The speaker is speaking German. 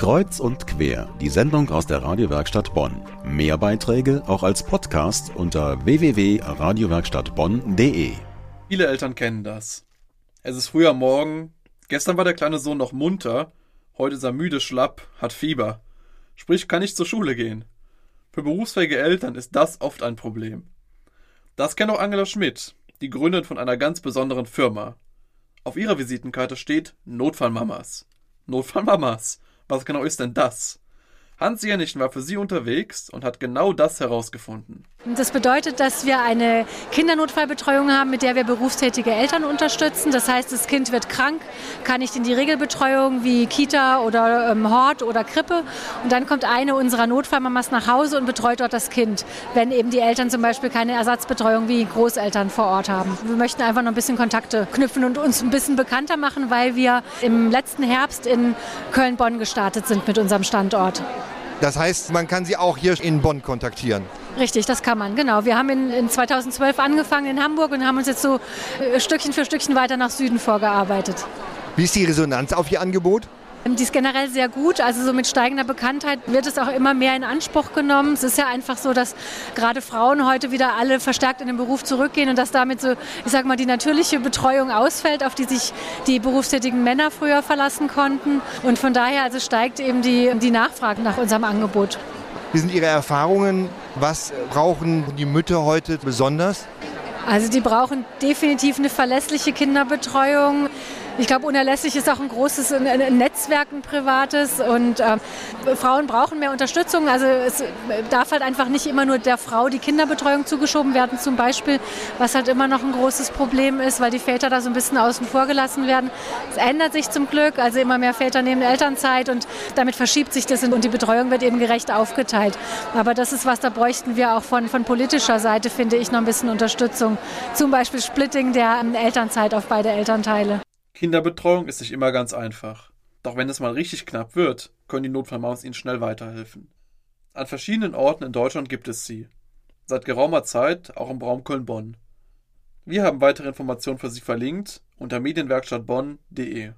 Kreuz und quer, die Sendung aus der Radiowerkstatt Bonn. Mehr Beiträge auch als Podcast unter www.radiowerkstattbonn.de. Viele Eltern kennen das. Es ist früher Morgen, gestern war der kleine Sohn noch munter, heute ist er müde, schlapp, hat Fieber. Sprich, kann nicht zur Schule gehen. Für berufsfähige Eltern ist das oft ein Problem. Das kennt auch Angela Schmidt, die Gründerin von einer ganz besonderen Firma. Auf ihrer Visitenkarte steht Notfallmamas. Notfallmamas. Was genau ist denn das? Hans Jenichen war für sie unterwegs und hat genau das herausgefunden. Das bedeutet, dass wir eine Kindernotfallbetreuung haben, mit der wir berufstätige Eltern unterstützen. Das heißt, das Kind wird krank, kann nicht in die Regelbetreuung wie Kita oder ähm, Hort oder Krippe. Und dann kommt eine unserer Notfallmamas nach Hause und betreut dort das Kind, wenn eben die Eltern zum Beispiel keine Ersatzbetreuung wie Großeltern vor Ort haben. Wir möchten einfach noch ein bisschen Kontakte knüpfen und uns ein bisschen bekannter machen, weil wir im letzten Herbst in Köln-Bonn gestartet sind mit unserem Standort. Das heißt, man kann Sie auch hier in Bonn kontaktieren. Richtig, das kann man, genau. Wir haben in, in 2012 angefangen in Hamburg und haben uns jetzt so äh, Stückchen für Stückchen weiter nach Süden vorgearbeitet. Wie ist die Resonanz auf Ihr Angebot? Die ist generell sehr gut. Also so mit steigender Bekanntheit wird es auch immer mehr in Anspruch genommen. Es ist ja einfach so, dass gerade Frauen heute wieder alle verstärkt in den Beruf zurückgehen und dass damit so, ich sag mal, die natürliche Betreuung ausfällt, auf die sich die berufstätigen Männer früher verlassen konnten. Und von daher also steigt eben die, die Nachfrage nach unserem Angebot. Wie sind Ihre Erfahrungen? Was brauchen die Mütter heute besonders? Also die brauchen definitiv eine verlässliche Kinderbetreuung. Ich glaube, unerlässlich ist auch ein großes Netzwerk, ein privates. Und äh, Frauen brauchen mehr Unterstützung. Also es darf halt einfach nicht immer nur der Frau die Kinderbetreuung zugeschoben werden, zum Beispiel, was halt immer noch ein großes Problem ist, weil die Väter da so ein bisschen außen vor gelassen werden. Es ändert sich zum Glück. Also immer mehr Väter nehmen Elternzeit und damit verschiebt sich das und die Betreuung wird eben gerecht aufgeteilt. Aber das ist was, da bräuchten wir auch von, von politischer Seite, finde ich, noch ein bisschen Unterstützung. Zum Beispiel Splitting der Elternzeit auf beide Elternteile. Kinderbetreuung ist nicht immer ganz einfach. Doch wenn es mal richtig knapp wird, können die Notfallmaus Ihnen schnell weiterhelfen. An verschiedenen Orten in Deutschland gibt es sie. Seit geraumer Zeit auch im Raum Köln-Bonn. Wir haben weitere Informationen für Sie verlinkt unter medienwerkstattbonn.de.